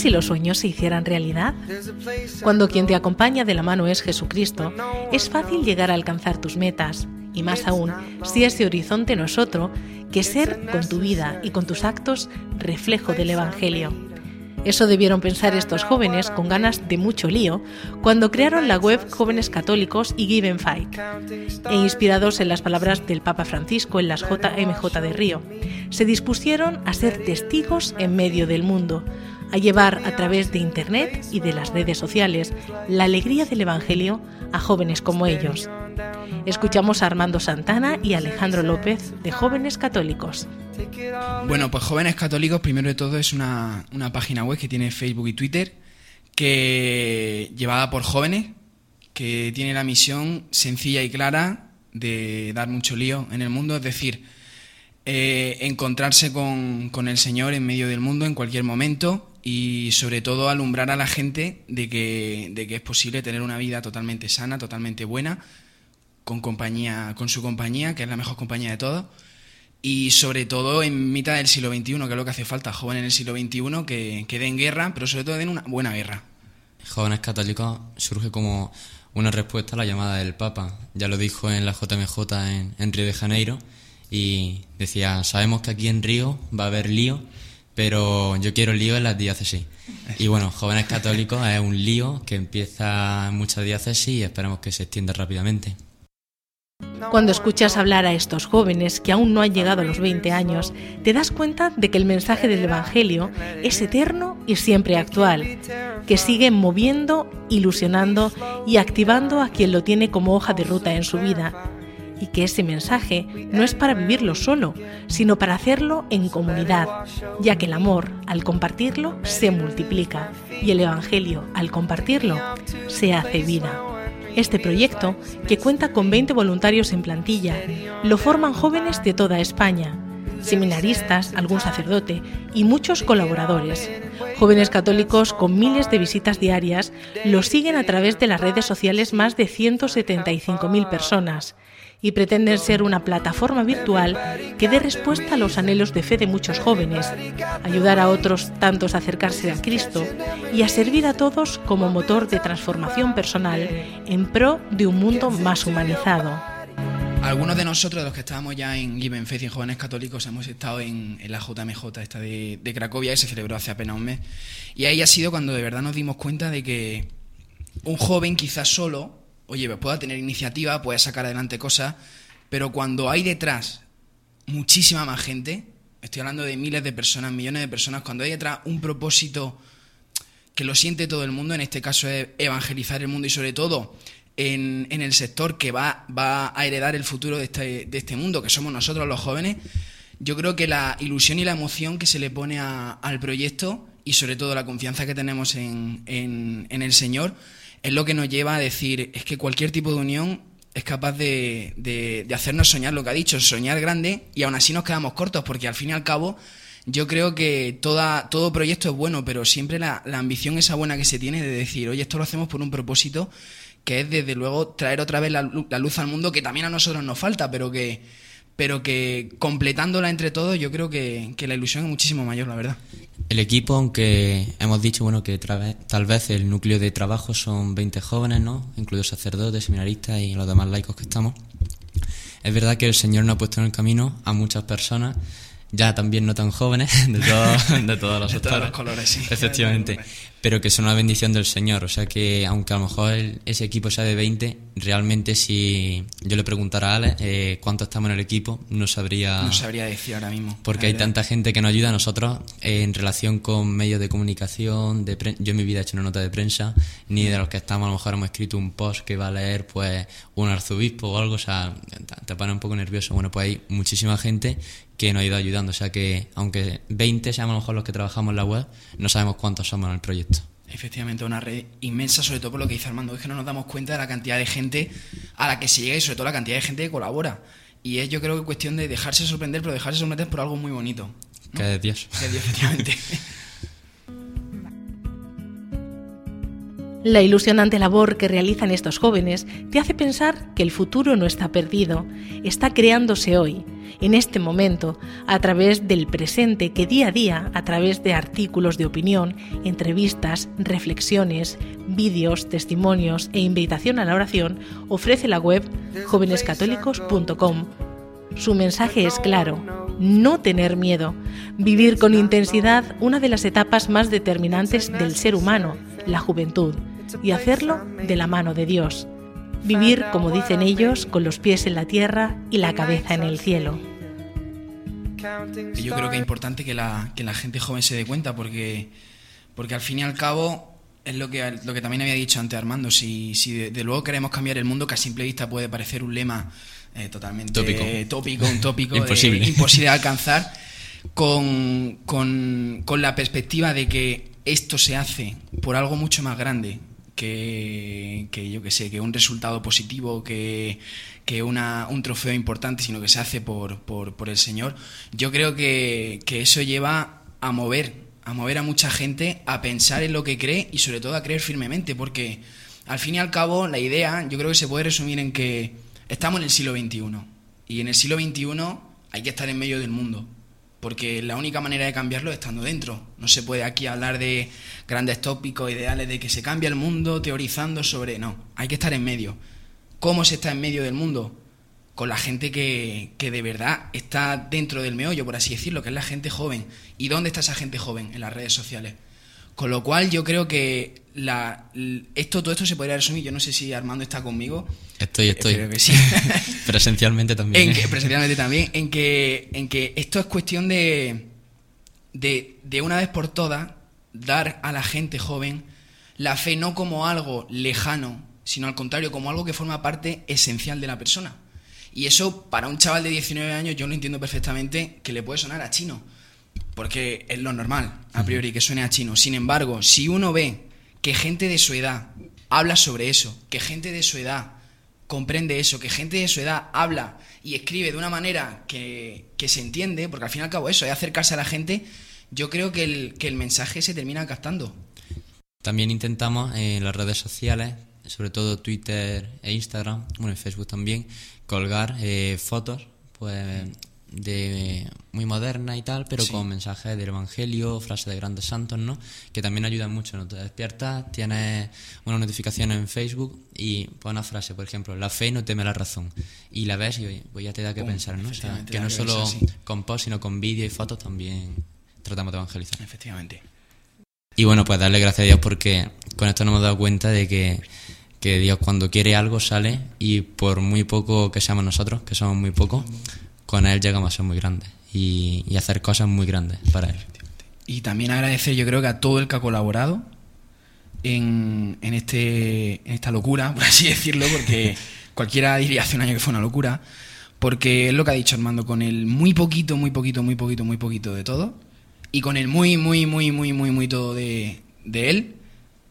si los sueños se hicieran realidad? Cuando quien te acompaña de la mano es Jesucristo, es fácil llegar a alcanzar tus metas, y más aún si ese horizonte no es otro que ser con tu vida y con tus actos reflejo del Evangelio. Eso debieron pensar estos jóvenes con ganas de mucho lío cuando crearon la web Jóvenes Católicos y Give and Fight, e inspirados en las palabras del Papa Francisco en las JMJ de Río, se dispusieron a ser testigos en medio del mundo, a llevar a través de Internet y de las redes sociales la alegría del Evangelio a jóvenes como ellos. Escuchamos a Armando Santana y Alejandro López de Jóvenes Católicos. Bueno, pues Jóvenes Católicos, primero de todo, es una, página web que tiene Facebook y Twitter, que llevada por jóvenes, que tiene la misión sencilla y clara de dar mucho lío en el mundo, es decir, eh, encontrarse con, con, el Señor en medio del mundo en cualquier momento y sobre todo alumbrar a la gente de que, de que es posible tener una vida totalmente sana, totalmente buena, con compañía, con su compañía, que es la mejor compañía de todos y sobre todo en mitad del siglo XXI, que es lo que hace falta, jóvenes en el siglo XXI que, que den guerra, pero sobre todo den una buena guerra. Jóvenes Católicos surge como una respuesta a la llamada del Papa. Ya lo dijo en la JMJ en, en Río de Janeiro y decía, sabemos que aquí en Río va a haber lío, pero yo quiero lío en las diócesis. Y bueno, Jóvenes Católicos es un lío que empieza en muchas diócesis y esperamos que se extienda rápidamente. Cuando escuchas hablar a estos jóvenes que aún no han llegado a los 20 años, te das cuenta de que el mensaje del Evangelio es eterno y siempre actual, que sigue moviendo, ilusionando y activando a quien lo tiene como hoja de ruta en su vida, y que ese mensaje no es para vivirlo solo, sino para hacerlo en comunidad, ya que el amor, al compartirlo, se multiplica, y el Evangelio, al compartirlo, se hace vida. Este proyecto, que cuenta con 20 voluntarios en plantilla, lo forman jóvenes de toda España, seminaristas, algún sacerdote y muchos colaboradores. Jóvenes católicos con miles de visitas diarias lo siguen a través de las redes sociales más de 175.000 personas y pretenden ser una plataforma virtual que dé respuesta a los anhelos de fe de muchos jóvenes, ayudar a otros tantos a acercarse a Cristo y a servir a todos como motor de transformación personal en pro de un mundo más humanizado. Algunos de nosotros, los que estábamos ya en Given Faith y en Jóvenes Católicos, hemos estado en, la JMJ esta de, de Cracovia, que se celebró hace apenas un mes. Y ahí ha sido cuando de verdad nos dimos cuenta de que un joven quizás solo oye, pueda tener iniciativa, pueda sacar adelante cosas, pero cuando hay detrás muchísima más gente, estoy hablando de miles de personas, millones de personas, cuando hay detrás un propósito que lo siente todo el mundo, en este caso es evangelizar el mundo y sobre todo en, el sector que va, va, a heredar el futuro de este, de este, mundo, que somos nosotros los jóvenes, yo creo que la ilusión y la emoción que se le pone al proyecto y sobre todo la confianza que tenemos en, en el Señor, es lo que nos lleva a decir, es que cualquier tipo de unión es capaz de, de, hacernos soñar lo que ha dicho, soñar grande y aún así nos quedamos cortos porque al fin y al cabo yo creo que toda, todo proyecto es bueno, pero siempre la, la ambición esa buena que se tiene de decir, oye, esto lo hacemos por un propósito que es desde luego traer otra vez la, la luz al mundo que también a nosotros nos falta, pero que, pero que completándola entre todos yo creo que, que la ilusión es muchísimo mayor, la verdad. El equipo, aunque hemos dicho bueno que tal vez el núcleo de trabajo son 20 jóvenes, ¿no? incluidos sacerdotes, seminaristas y los demás laicos que estamos, es verdad que el Señor nos ha puesto en el camino a muchas personas, ya también no tan jóvenes, de, de todos los, de los colores, sí. Efectivamente pero que son una bendición del Señor. O sea que, aunque a lo mejor ese equipo sea de 20, realmente si yo le preguntara a Ale eh, cuánto estamos en el equipo, no sabría. No sabría decir ahora mismo. Porque hay tanta gente que nos ayuda a nosotros eh, en relación con medios de comunicación. De yo en mi vida he hecho una nota de prensa, ni de los que estamos, a lo mejor hemos escrito un post que va a leer pues un arzobispo o algo. O sea, te pone un poco nervioso. Bueno, pues hay muchísima gente que nos ha ido ayudando. O sea que, aunque 20 seamos a lo mejor los que trabajamos en la web, no sabemos cuántos somos en el proyecto. Efectivamente, una red inmensa, sobre todo por lo que dice Armando, es que no nos damos cuenta de la cantidad de gente a la que se llega y sobre todo la cantidad de gente que colabora. Y es yo creo que cuestión de dejarse sorprender, pero dejarse sorprender por algo muy bonito. Que de Dios. Que de Dios, efectivamente. La ilusionante labor que realizan estos jóvenes te hace pensar que el futuro no está perdido, está creándose hoy, en este momento, a través del presente que día a día, a través de artículos de opinión, entrevistas, reflexiones, vídeos, testimonios e invitación a la oración, ofrece la web jóvenescatólicos.com. Su mensaje es claro, no tener miedo, vivir con intensidad una de las etapas más determinantes del ser humano, la juventud y hacerlo de la mano de Dios. Vivir, como dicen ellos, con los pies en la tierra y la cabeza en el cielo. Yo creo que es importante que la, que la gente joven se dé cuenta porque, porque al fin y al cabo es lo que, lo que también había dicho antes Armando, si, si de, luego queremos cambiar el mundo que a simple vista puede parecer un lema eh, totalmente tópico. tópico, un tópico imposible. imposible de alcanzar, con, con, con la perspectiva de que esto se hace por algo mucho más grande que, yo que sé, que un resultado positivo, que, una, un trofeo importante, sino que se hace por, por, el Señor, yo creo que, eso lleva a mover, a mover a mucha gente a pensar en lo que cree y sobre todo a creer firmemente, porque al fin y al cabo la idea yo creo que se puede resumir en que estamos en el siglo XXI y en el siglo XXI hay que estar en medio del mundo porque la única manera de cambiarlo es estando dentro. No se puede aquí hablar de grandes tópicos, ideales de que se cambia el mundo teorizando sobre... No, hay que estar en medio. ¿Cómo se está en medio del mundo? Con la gente que, que de verdad está dentro del meollo, por así decirlo, que es la gente joven. ¿Y dónde está esa gente joven? En las redes sociales. Con lo cual yo creo que la, esto, todo esto se podría resumir, yo no sé si Armando está conmigo. Estoy, estoy. Que sí. presencialmente también. En que, presencialmente también, en que, en que esto es cuestión de, de, de una vez por todas dar a la gente joven la fe no como algo lejano, sino al contrario, como algo que forma parte esencial de la persona. Y eso, para un chaval de 19 años, yo lo entiendo perfectamente que le puede sonar a chino porque es lo normal, a priori, que suene a chino. Sin embargo, si uno ve que gente de su edad habla sobre eso, que gente de su edad comprende eso, que gente de su edad habla y escribe de una manera que, se entiende, porque al fin y al cabo eso es acercarse a la gente, yo creo que el, que el mensaje se termina captando. También intentamos en las redes sociales, sobre todo Twitter e Instagram, bueno, en Facebook también, colgar eh, fotos, pues de muy moderna y tal, pero con mensajes del Evangelio, frases de grandes santos, ¿no? Que también ayudan mucho, ¿no? Te despiertas, tienes una notificación en Facebook y pone una frase, por ejemplo, la fe no teme la razón. Y la ves y pues ya te da que pensar, ¿no? que no solo con post, sino con vídeo y fotos también tratamos de evangelizar. Efectivamente. Y bueno, pues darle gracias a Dios porque con esto nos hemos dado cuenta de que que Dios cuando quiere algo sale y por muy poco que seamos nosotros, que somos muy pocos, con él llegamos a ser muy grandes y, hacer cosas muy grandes para él. Y también agradecer yo creo que a todo el que ha colaborado en, en, este, en esta locura, por así decirlo, porque cualquiera diría hace un año que fue una locura, porque es lo que ha dicho Armando, con el muy poquito, muy poquito, muy poquito, muy poquito de todo, y con el muy, muy, muy, muy, muy, muy todo de, de él,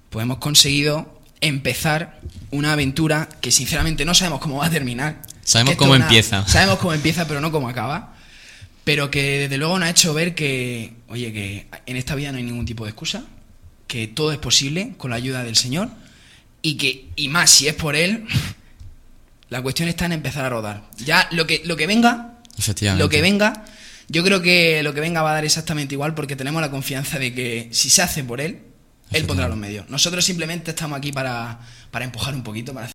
pues hemos conseguido empezar una aventura que sinceramente no sabemos cómo va a terminar, Sabemos cómo empieza. Sabemos cómo empieza, pero no cómo acaba. Pero que desde luego nos ha hecho ver que, oye, que en esta vida no hay ningún tipo de excusa, que todo es posible con la ayuda del Señor y que, y más si es por Él, la cuestión está en empezar a rodar. Ya lo que, lo que venga, lo que venga, yo creo que lo que venga va a dar exactamente igual porque tenemos la confianza de que si se hace por Él, Él pondrá los medios. Nosotros simplemente estamos aquí para, para empujar un poquito, para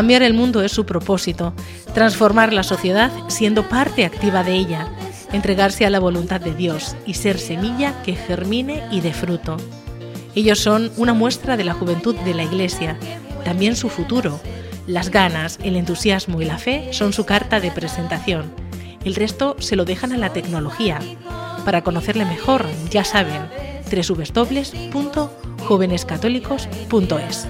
Cambiar el mundo es su propósito, transformar la sociedad siendo parte activa de ella, entregarse a la voluntad de Dios y ser semilla que germine y dé fruto. Ellos son una muestra de la juventud de la Iglesia, también su futuro. Las ganas, el entusiasmo y la fe son su carta de presentación. El resto se lo dejan a la tecnología. Para conocerle mejor, ya saben, www.jovenescatólicos.es.